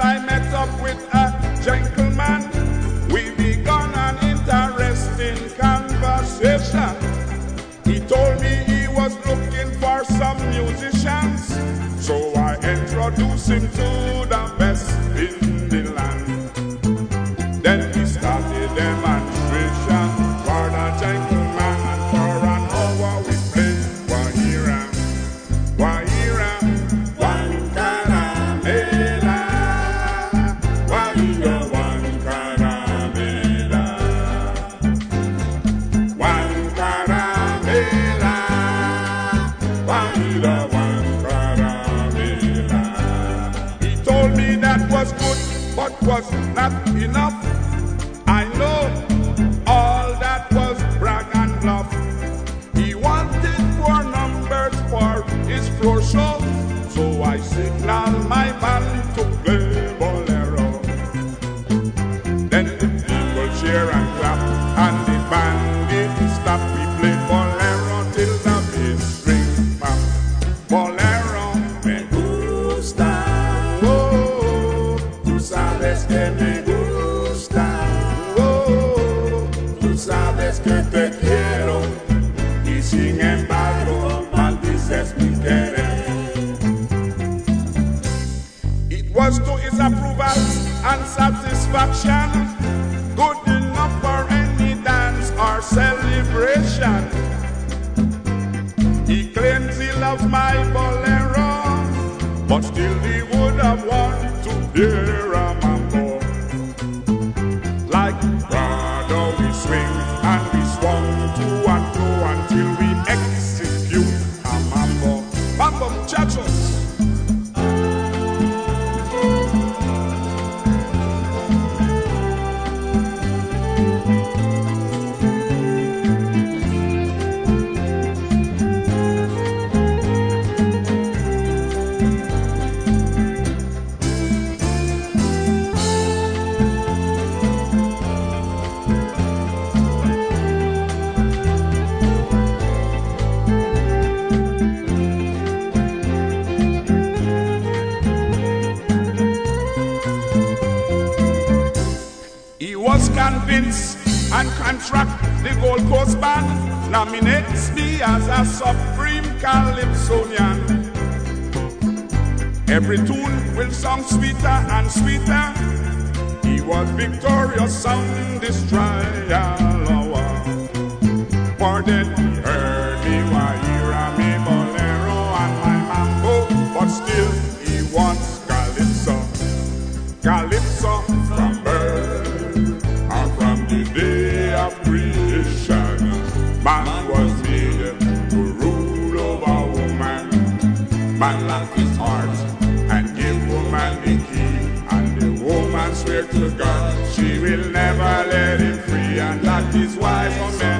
I met up with a gentleman. We began an interesting conversation. He told me he was looking for some musicians. So I introduced him to the not enough. I know all that was brag and bluff. He wanted four numbers for his floor show, so I signaled my band good enough for any dance or celebration. He claims he loves my bolero, but still he would have wanted to hear a mambo. Like brother, we swing and we swung to and fro until we execute was convinced and contract the Gold Coast Band nominates me as a supreme calypsonian. Every tune will sound sweeter and sweeter. He was victorious sound destroyer. For then he heard me Wahira, me bolero and my mambo, but still he wants calypso. Calypso swear to God, she will never let him free, and that is why for men.